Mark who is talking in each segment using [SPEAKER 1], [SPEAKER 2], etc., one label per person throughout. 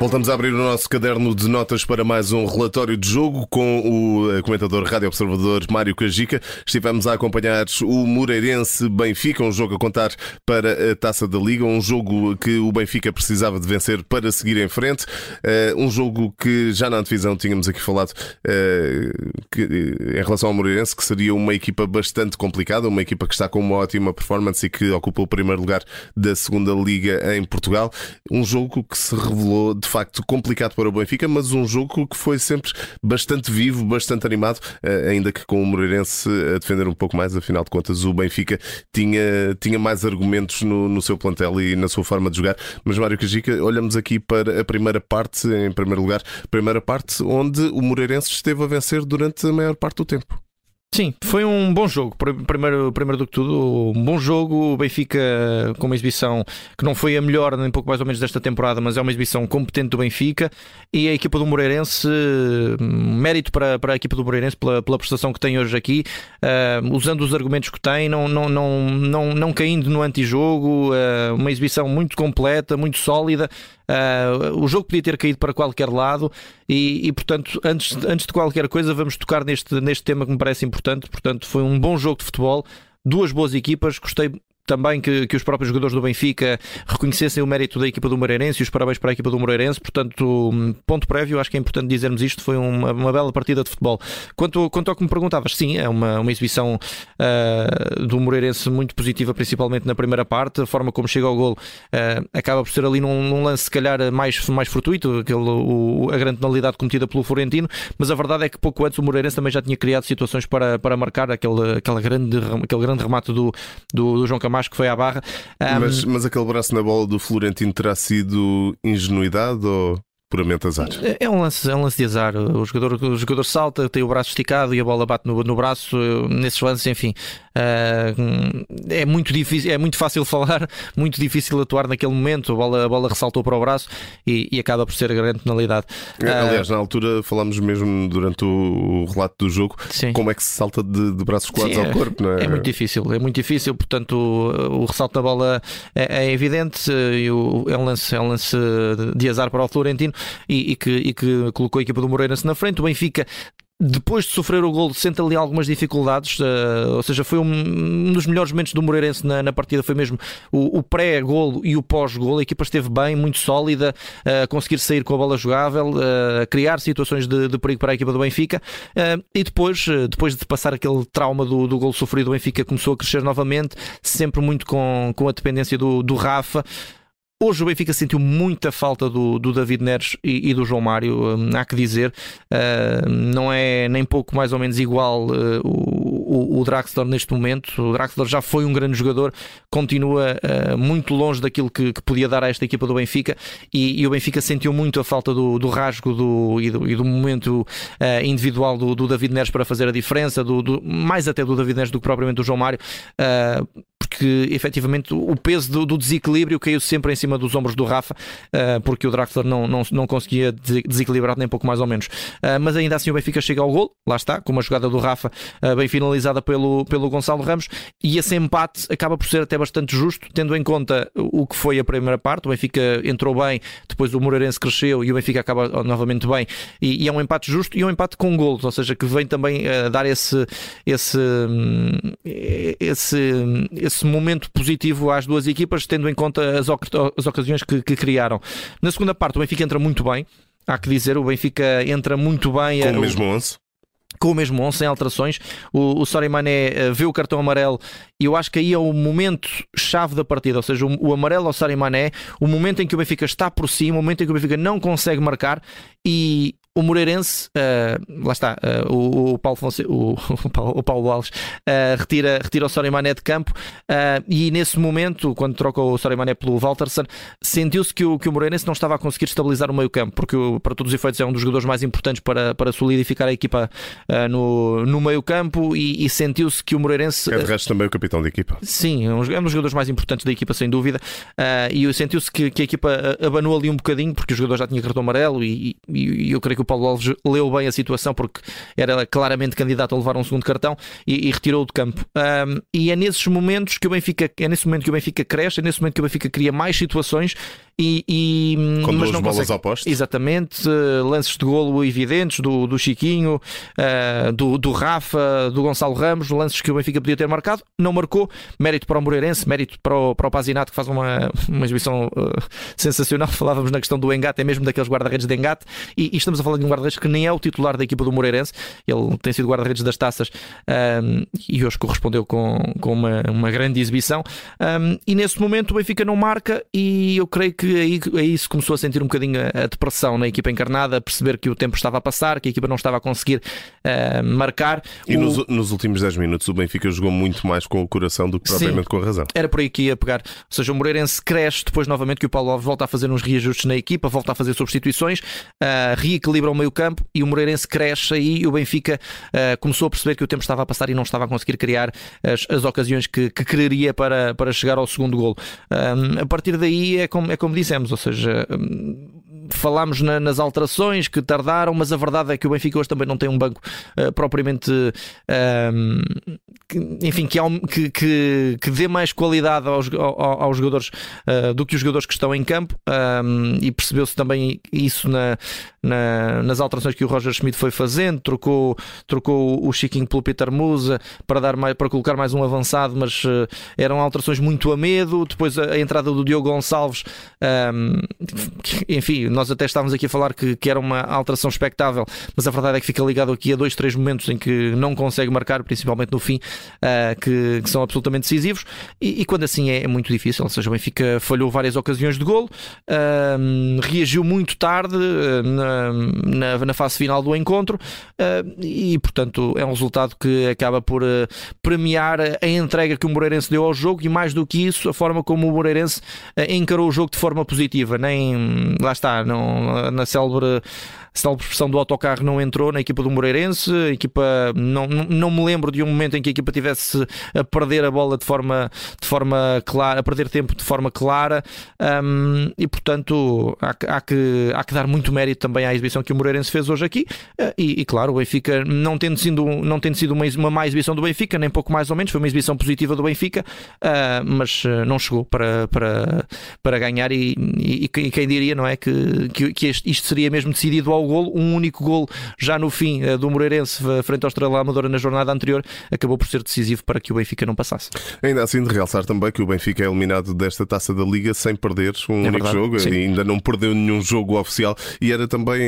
[SPEAKER 1] Voltamos a abrir o nosso caderno de notas para mais um relatório de jogo com o eh, comentador Rádio Observador Mário Cajica. Estivemos a acompanhar o Moreirense Benfica, um jogo a contar para a Taça da Liga, um jogo que o Benfica precisava de vencer para seguir em frente, eh, um jogo que já na antevisão tínhamos aqui falado eh, que, em relação ao Moreirense, que seria uma equipa bastante complicada, uma equipa que está com uma ótima performance e que ocupa o primeiro lugar da segunda Liga em Portugal. Um jogo que se revelou de facto complicado para o Benfica, mas um jogo que foi sempre bastante vivo, bastante animado, eh, ainda que com o Moreirense a defender um pouco mais, afinal de contas, o Benfica tinha, tinha mais argumentos no, no seu plantel e na sua forma de jogar. Mas, Mário Cajica, olhamos aqui para a primeira parte, em primeiro lugar, primeira parte onde o Moreirense esteve a vencer durante a maior parte do tempo.
[SPEAKER 2] Sim, foi um bom jogo. Primeiro, primeiro do que tudo, um bom jogo. O Benfica com uma exibição que não foi a melhor, nem pouco mais ou menos desta temporada, mas é uma exibição competente do Benfica. E a equipa do Moreirense, mérito para, para a equipa do Moreirense pela, pela prestação que tem hoje aqui, uh, usando os argumentos que tem, não, não, não, não, não caindo no antijogo. Uh, uma exibição muito completa, muito sólida. Uh, o jogo podia ter caído para qualquer lado e, e, portanto, antes, antes de qualquer coisa, vamos tocar neste, neste tema que me parece importante. Portanto, foi um bom jogo de futebol duas boas equipas. Gostei também que, que os próprios jogadores do Benfica reconhecessem o mérito da equipa do Moreirense e os parabéns para a equipa do Moreirense. Portanto, ponto prévio, acho que é importante dizermos isto. Foi uma, uma bela partida de futebol. Quanto, quanto ao que me perguntavas, sim, é uma, uma exibição uh, do Moreirense muito positiva, principalmente na primeira parte. A forma como chega ao gol uh, acaba por ser ali num, num, lance, se calhar, mais, mais fortuito, aquele, o, a grande penalidade cometida pelo Florentino. Mas a verdade é que pouco antes o Moreirense também já tinha criado situações para, para marcar aquele, aquele, grande, aquele grande remate do, do, do João Camacho acho que foi à barra.
[SPEAKER 1] Um... Mas, mas aquele braço na bola do Florentino terá sido ingenuidade ou puramente azar.
[SPEAKER 2] É um lance, é um lance de azar. O jogador, o jogador salta, tem o braço esticado e a bola bate no, no braço. Nesses lances, enfim, uh, é muito difícil, é muito fácil falar, muito difícil atuar naquele momento. A bola, a bola ressaltou para o braço e, e acaba por ser a grande penalidade.
[SPEAKER 1] É, aliás, na altura falámos mesmo durante o, relato do jogo sim. como é que se salta de, de braços colados sim, ao corpo, não
[SPEAKER 2] é? É muito difícil, é muito difícil. Portanto, o, o ressalto da bola é, é evidente. E o, é, um lance, é um lance de azar para o Florentino e, e, que, e que colocou a equipa do Moreirense na frente. O Benfica depois de sofrer o gol, sente ali algumas dificuldades, uh, ou seja, foi um, dos melhores momentos do Moreirense na, na partida, foi mesmo o, o pré-golo e o pós-golo. A equipa esteve bem, muito sólida, a uh, conseguir sair com a bola jogável, uh, criar situações de, de, perigo para a equipa do Benfica. e depois, depois de passar aquele trauma do, do golo sofrido, o Benfica começou a crescer novamente, sempre muito com, com a dependência do, do Rafa. Hoje o Benfica sentiu muita falta do, do David Neres e, e, do João Mário, hum, há que dizer. Uh, não é nem pouco mais ou menos igual uh, o, o, Draxler neste momento. O Draxler já foi um grande jogador, continua uh, muito longe daquilo que, que, podia dar a esta equipa do Benfica e, e o Benfica sentiu muito a falta do, do rasgo do, e, do, e do momento individual do, do, David Neres para fazer a diferença, do, mais até do David Neres do que propriamente do João Mário porque efetivamente o peso do, do, desequilíbrio caiu sempre em cima dos ombros do Rafa, uh, porque o Draxler não, não, não conseguia desequilibrar nem pouco mais ou menos. Uh, mas ainda assim o Benfica chega ao gol, lá está, com uma jogada do Rafa uh, bem finalizada pelo, pelo Gonçalo Ramos, e esse empate acaba por ser até bastante justo, tendo em conta o que foi a primeira parte. O Benfica entrou bem, depois o Moreirense cresceu e o Benfica acaba novamente bem, e, e é um empate justo e um empate com golos, ou seja, que vem também dar esse, esse, hum, esse esse momento positivo às duas equipas, tendo em conta as, as ocasiões que, que criaram. Na segunda parte, o Benfica entra muito bem. Há que dizer, o Benfica entra muito bem.
[SPEAKER 1] Com o mesmo 11
[SPEAKER 2] com o mesmo 11, sem alterações. O, o Sori Mané uh, vê o cartão amarelo e eu acho que aí é o momento chave da partida, ou seja, o, o amarelo ao Sori Mané, o momento em que o Benfica está por cima, o momento em que o Benfica não consegue marcar e o Moreirense, uh, lá está, uh, o, o, Paulo Fonse, o, o, Paulo Alves uh, retira, retira o Sorimané de campo e nesse momento, quando troca o Sorimané pelo Walterson, sentiu-se que o, que o Moreirense não estava a conseguir estabilizar o meio campo, porque para todos os efeitos é um dos jogadores mais importantes para, para solidificar a equipa no, no meio campo e, e sentiu-se que o Moreirense...
[SPEAKER 1] É de resto também o capitão da equipa.
[SPEAKER 2] Sim, é um, é um dos jogadores mais importantes da equipa, sem dúvida, e sentiu-se que, que, a equipa abanou ali um bocadinho, porque o jogador já tinha cartão amarelo e, e, e eu creio que o Paulo Alves leu bem a situação porque era claramente candidato a levar um segundo cartão e, e retirou do campo. Um, e é nesses momentos que o Benfica, é nesse momento que o Benfica cresce, é nesse momento que o Benfica cria mais situações e, e
[SPEAKER 1] Com
[SPEAKER 2] mas não
[SPEAKER 1] bolas
[SPEAKER 2] consegue.
[SPEAKER 1] ao poste.
[SPEAKER 2] Exatamente, uh, lances de golo evidentes do, do Chiquinho, uh, do, do Rafa, do Gonçalo Ramos, lances que o Benfica podia ter marcado, não marcou. Mérito para o Moreirense, mérito para o, para o Pazinato que faz uma, uma exibição uh, sensacional. Falávamos na questão do engate, é mesmo daqueles guarda-redes de engate, e, e, estamos a falar de um guarda-redes que nem é o titular da equipa do Moreirense, ele tem sido guarda-redes das taças um, e hoje correspondeu com, com uma, uma grande exibição. Um, e nesse momento o Benfica não marca, e eu creio que aí, aí se começou a sentir um bocadinho a, a depressão na equipa encarnada, a perceber que o tempo estava a passar, que a equipa não estava a conseguir uh, marcar.
[SPEAKER 1] E
[SPEAKER 2] o...
[SPEAKER 1] nos, nos, últimos 10 minutos o Benfica jogou muito mais com o coração do que propriamente Sim, com a razão.
[SPEAKER 2] Era por aí que ia pegar. Ou seja, o Moreirense cresce depois novamente que o Paulo Alves volta a fazer uns reajustes na equipa, volta a fazer substituições, uh, reequilibra o meio campo e o Moreirense cresce aí e o Benfica uh, começou a perceber que o tempo estava a passar e não estava a conseguir criar as, as ocasiões que, que quereria para, para chegar ao segundo golo. Um, a partir daí é como, é como dissemos, ou seja, um, falámos na, nas alterações que tardaram, mas a verdade é que o Benfica hoje também não tem um banco uh, propriamente um, que, enfim, que, que, que, dê mais qualidade aos, aos, aos jogadores uh, do que os jogadores que estão em campo um, e percebeu-se também isso na, na, nas alterações que o Roger Schmidt foi fazendo, trocou, trocou o Chiquinho pelo Peter Musa para, dar mais, para colocar mais um avançado, mas uh, eram alterações muito a medo. Depois a, a entrada do Diogo Gonçalves, um, enfim, nós até estávamos aqui a falar que, que era uma alteração expectável, mas a verdade é que fica ligado aqui a dois, três momentos em que não consegue marcar, principalmente no fim, uh, que, que, são absolutamente decisivos. E, e quando assim é, é, muito difícil, ou seja, o Benfica falhou várias ocasiões de golo, reagiu muito tarde. Uh, na, na, fase final do encontro uh, e, portanto, é um resultado que acaba por premiar a entrega que o Moreirense deu ao jogo e, mais do que isso, a forma como o Moreirense encarou o jogo de forma positiva. Nem, lá está, não, na célebre se tal expressão do autocarro não entrou na equipa do Moreirense, a equipa não, não me lembro de um momento em que a equipa tivesse a perder a bola de forma, de forma clara, a perder tempo de forma clara. Um, e portanto há, há, que, há que dar muito mérito também à exibição que o Moreirense fez hoje aqui. Uh, e, e, claro, o Benfica não tendo sido, não tendo sido uma, uma má exibição do Benfica, nem pouco mais ou menos, foi uma exibição positiva do Benfica, uh, mas uh, não chegou para, para, para ganhar e, e, e, quem diria, não é, que, que, que isto seria mesmo decidido ao ao golo, um único golo já no fim eh, do Moreirense frente ao Estrela Amadora na jornada anterior, acabou por ser decisivo para que o Benfica não passasse.
[SPEAKER 1] Ainda assim, de realçar também que o Benfica é eliminado desta taça da Liga sem perder um é único verdade, jogo, sim. ainda não perdeu nenhum jogo oficial e era também.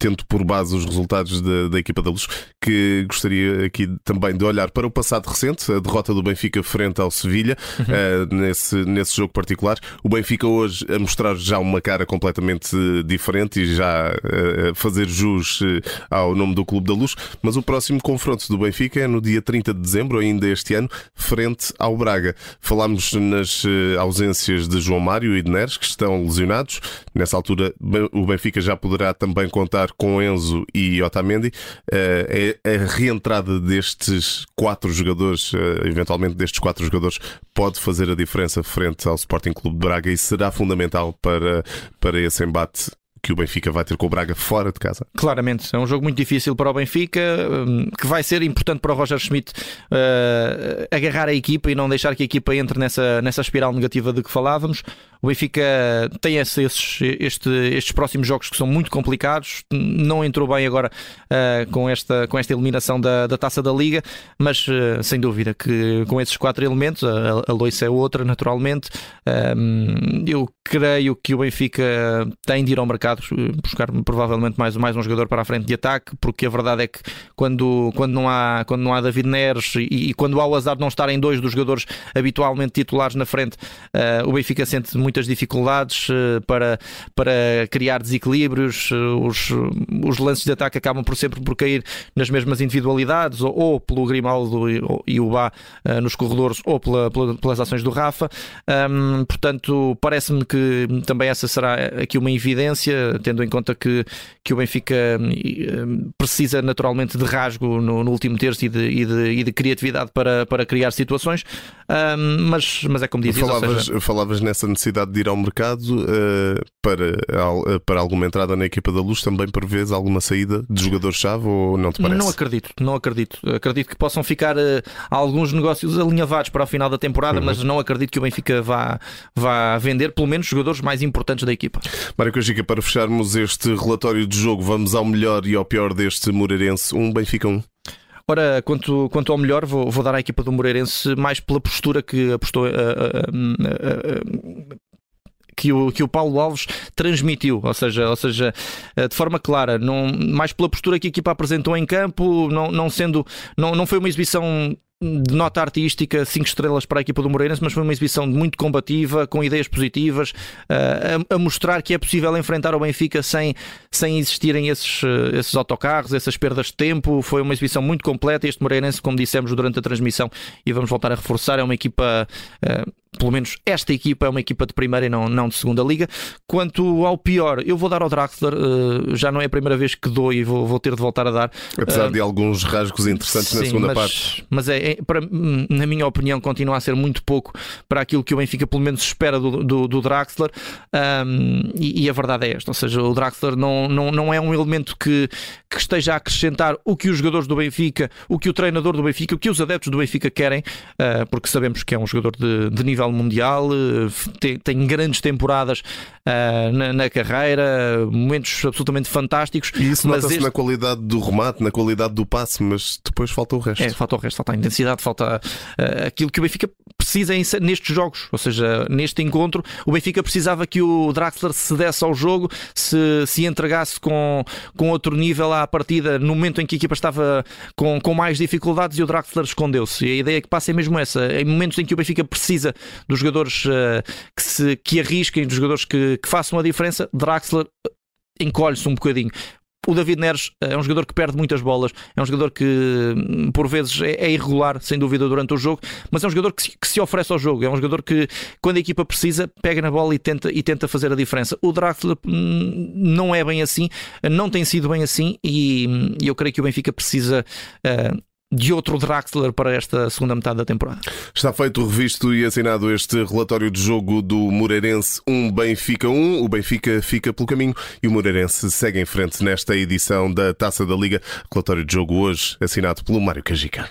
[SPEAKER 1] Tendo por base os resultados da, da, equipa da Luz, que gostaria aqui também de olhar para o passado recente, a derrota do Benfica frente ao Sevilha, uhum. uh, nesse, nesse jogo particular. O Benfica hoje a mostrar já uma cara completamente diferente e já uh, fazer jus uh, ao nome do Clube da Luz, mas o próximo confronto do Benfica é no dia 30 de dezembro, ainda este ano, frente ao Braga. Falámos nas ausências de João Mário e de Neres, que estão lesionados. Nessa altura, o Benfica já poderá também contar com Enzo e Otamendi. Eh, é a reentrada destes quatro jogadores, eh, eventualmente destes quatro jogadores, pode fazer a diferença frente ao Sporting Clube de Braga e será fundamental para, para esse embate que o Benfica vai ter com o Braga fora de casa.
[SPEAKER 2] Claramente, é um jogo muito difícil para o Benfica, hum, que vai ser importante para o Roger Schmidt uh, agarrar a equipa e não deixar que a equipa entre nessa, nessa espiral negativa de que falávamos. O Benfica tem esses, este, estes próximos jogos que são muito complicados. Não entrou bem agora uh, com, esta, com esta eliminação da, da taça da Liga, mas uh, sem dúvida que com esses quatro elementos, a, a é outra, naturalmente. Um, eu creio que o Benfica tem de ir ao mercado buscar provavelmente mais, mais um jogador para a frente de ataque, porque a verdade é que quando, quando, não, há, quando não há David Neres e, e quando há o azar de não estarem dois dos jogadores habitualmente titulares na frente, uh, o Benfica sente muitas dificuldades uh, para, para criar desequilíbrios, uh, os, os lances de ataque acabam por sempre por cair nas mesmas individualidades, ou, ou pelo Grimaldo e, e o Bá nos corredores, ou pela, pela, pelas ações do Rafa. Um, portanto, parece-me que também essa será aqui uma evidência tendo em conta que, que o Benfica hum, precisa naturalmente de rasgo no, no último terço e de, e de, e de, criatividade para, para criar situações, um, mas, mas é como dizes.
[SPEAKER 1] Falavas,
[SPEAKER 2] seja...
[SPEAKER 1] falavas nessa necessidade de ir ao mercado uh, para, uh, para alguma entrada na equipa da luz, também prevês alguma saída de jogador-chave ou não te parece?
[SPEAKER 2] Não acredito, não acredito. Acredito que possam ficar uh, alguns negócios alinhavados para o final da temporada, uhum. mas não acredito que o Benfica vá, vá vender pelo menos jogadores mais importantes da equipa.
[SPEAKER 1] Mário Cajica, para fecharmos este relatório de jogo, vamos ao melhor e ao pior deste Moreirense. Um Benfica 1. Um.
[SPEAKER 2] Ora, quanto, quanto ao melhor, vou, vou dar à equipa do Moreirense mais pela postura que apostou. Uh, uh, uh, que o, que o Paulo Alves transmitiu, ou seja, ou seja eh, de forma clara, não, mais pela postura que a equipa apresentou em campo, não, não sendo, não, não foi uma exibição de nota artística, 5 estrelas para a equipa do Moreirense, mas foi uma exibição muito combativa, com ideias positivas, uh, a, a, mostrar que é possível enfrentar o Benfica sem, sem existirem esses, uh, esses autocarros, essas perdas de tempo. Foi uma exibição muito completa. Este Moreirense, como dissemos durante a transmissão, e vamos voltar a reforçar, é uma equipa uh, pelo menos esta equipa é uma equipa de primeira e não, não de segunda liga. Quanto ao pior, eu vou dar ao Draxler, uh, já não é a primeira vez que dou e vou, vou ter de voltar a dar.
[SPEAKER 1] Apesar uh, de alguns rasgos interessantes sim, na segunda
[SPEAKER 2] mas,
[SPEAKER 1] parte.
[SPEAKER 2] Mas é, é, para, na minha opinião, continua a ser muito pouco para aquilo que o Benfica pelo menos espera do, do, do Draxler. Um, e, e, a verdade é esta: ou seja, o Draxler não, não, não é um elemento que, que esteja a acrescentar o que os jogadores do Benfica, o que o treinador do Benfica, o que os adeptos do Benfica querem, uh, porque sabemos que é um jogador de, de nível nível mundial, eh, tem, tem grandes temporadas uh, na, na, carreira, momentos absolutamente fantásticos.
[SPEAKER 1] E isso nota-se este... na qualidade do remate, na qualidade do passe, mas depois falta o resto.
[SPEAKER 2] É, falta o resto, falta a intensidade, falta uh, aquilo que o Benfica precisa nestes jogos, ou seja, neste encontro, o Benfica precisava que o Draxler se desse ao jogo, se, se entregasse com, com outro nível à partida no momento em que a equipa estava com, com mais dificuldades e o Draxler escondeu-se. E a ideia que passa é mesmo essa. Em momentos em que o Benfica precisa dos jogadores uh, que, se, que arrisquem, dos jogadores que, que façam a diferença, Draxler encolhe-se um bocadinho. O David Neres eh, é um jogador que perde muitas bolas, é um jogador que hum, por vezes é, é irregular, sem dúvida, durante o jogo, mas é um jogador que se, oferece ao jogo, é um jogador que, quando a equipa precisa, pega na bola e tenta, e tenta fazer a diferença. O Draxler hum, não é bem assim, não tem sido bem assim, e, hum, eu creio que o Benfica precisa uh, de outro Draxler para esta segunda metade da temporada.
[SPEAKER 1] Está feito, revisto e assinado este relatório de jogo do Moreirense 1 Benfica 1. O Benfica fica pelo caminho e o Moreirense segue em frente nesta edição da Taça da Liga. Relatório de jogo hoje assinado pelo Mário Cajica.